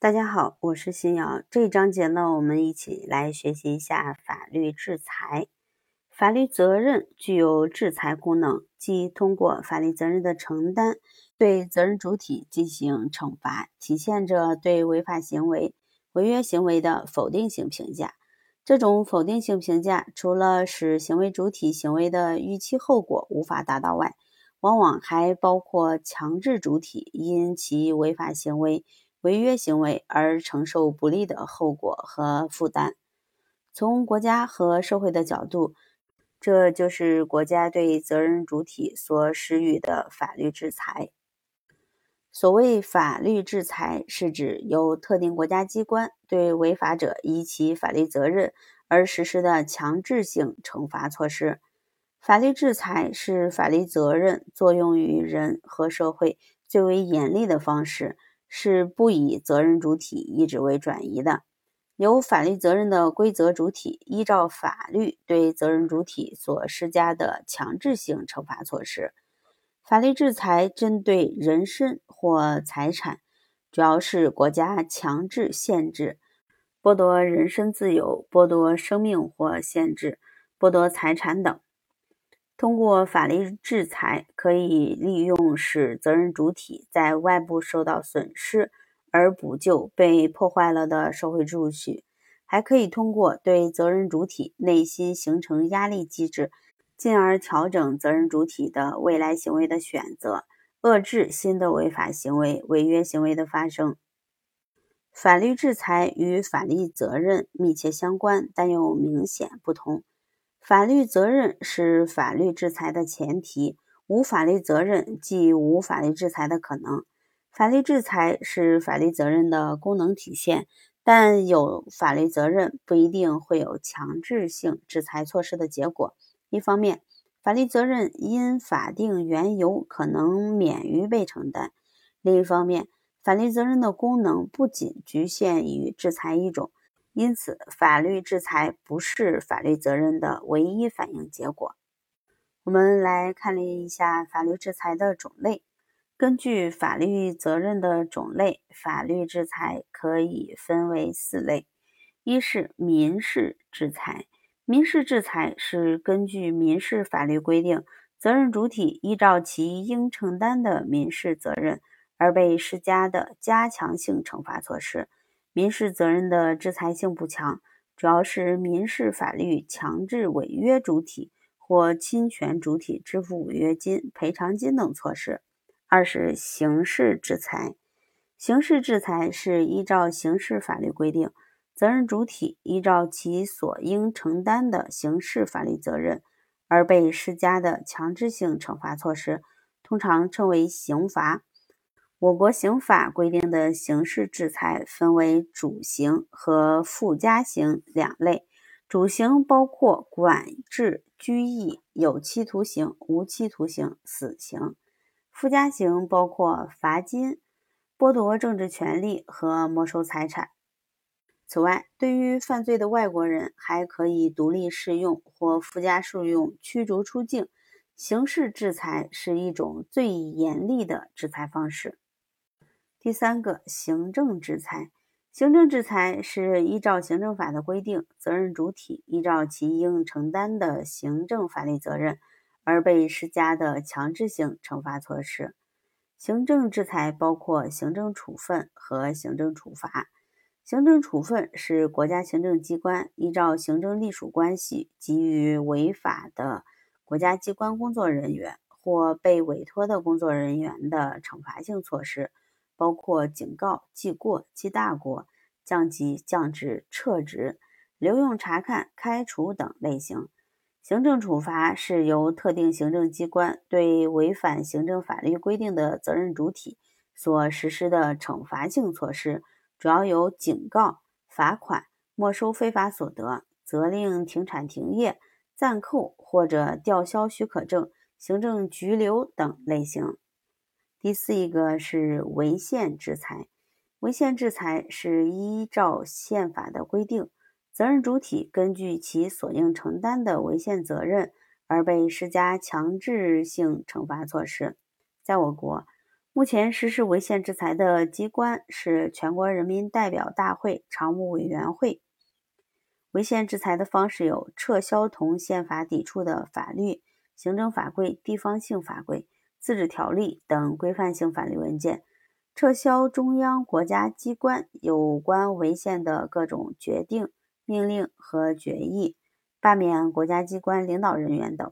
大家好，我是新瑶。这一章节呢，我们一起来学习一下法律制裁。法律责任具有制裁功能，即通过法律责任的承担，对责任主体进行惩罚，体现着对违法行为、违约行为的否定性评价。这种否定性评价，除了使行为主体行为的预期后果无法达到外，往往还包括强制主体因其违法行为。违约行为而承受不利的后果和负担。从国家和社会的角度，这就是国家对责任主体所施予的法律制裁。所谓法律制裁，是指由特定国家机关对违法者依其法律责任而实施的强制性惩罚措施。法律制裁是法律责任作用于人和社会最为严厉的方式。是不以责任主体意志为转移的，由法律责任的规则主体依照法律对责任主体所施加的强制性惩罚措施。法律制裁针对人身或财产，主要是国家强制限制、剥夺人身自由、剥夺生命或限制、剥夺财产等。通过法律制裁，可以利用使责任主体在外部受到损失而补救被破坏了的社会秩序，还可以通过对责任主体内心形成压力机制，进而调整责任主体的未来行为的选择，遏制新的违法行为、违约行为的发生。法律制裁与法律责任密切相关，但又明显不同。法律责任是法律制裁的前提，无法律责任即无法律制裁的可能。法律制裁是法律责任的功能体现，但有法律责任不一定会有强制性制裁措施的结果。一方面，法律责任因法定缘由可能免于被承担；另一方面，法律责任的功能不仅局限于制裁一种。因此，法律制裁不是法律责任的唯一反应结果。我们来看了一下法律制裁的种类。根据法律责任的种类，法律制裁可以分为四类：一是民事制裁。民事制裁是根据民事法律规定，责任主体依照其应承担的民事责任而被施加的加强性惩罚措施。民事责任的制裁性不强，主要是民事法律强制违约主体或侵权主体支付违约金、赔偿金等措施。二是刑事制裁，刑事制裁是依照刑事法律规定，责任主体依照其所应承担的刑事法律责任而被施加的强制性惩罚措施，通常称为刑罚。我国刑法规定的刑事制裁分为主刑和附加刑两类。主刑包括管制、拘役、有期徒刑、无期徒刑、死刑；附加刑包括罚金、剥夺政治权利和没收财产。此外，对于犯罪的外国人，还可以独立适用或附加适用驱逐出境。刑事制裁是一种最严厉的制裁方式。第三个，行政制裁。行政制裁是依照行政法的规定，责任主体依照其应承担的行政法律责任而被施加的强制性惩罚措施。行政制裁包括行政处分和行政处罚。行政处分是国家行政机关依照行政隶属关系给予违法的国家机关工作人员或被委托的工作人员的惩罚性措施。包括警告、记过、记大过、降级、降职、撤职、留用察看、开除等类型。行政处罚是由特定行政机关对违反行政法律规定的责任主体所实施的惩罚性措施，主要有警告、罚款、没收非法所得、责令停产停业、暂扣或者吊销许可证、行政拘留等类型。第四一个是违宪制裁，违宪制裁是依照宪法的规定，责任主体根据其所应承担的违宪责任而被施加强制性惩罚措施。在我国，目前实施违宪制裁的机关是全国人民代表大会常务委员会。违宪制裁的方式有：撤销同宪法抵触的法律、行政法规、地方性法规、自治条例等规范性法律文件；撤销中央国家机关有关违宪的各种决定、命令和决议；罢免国家机关领导人员等。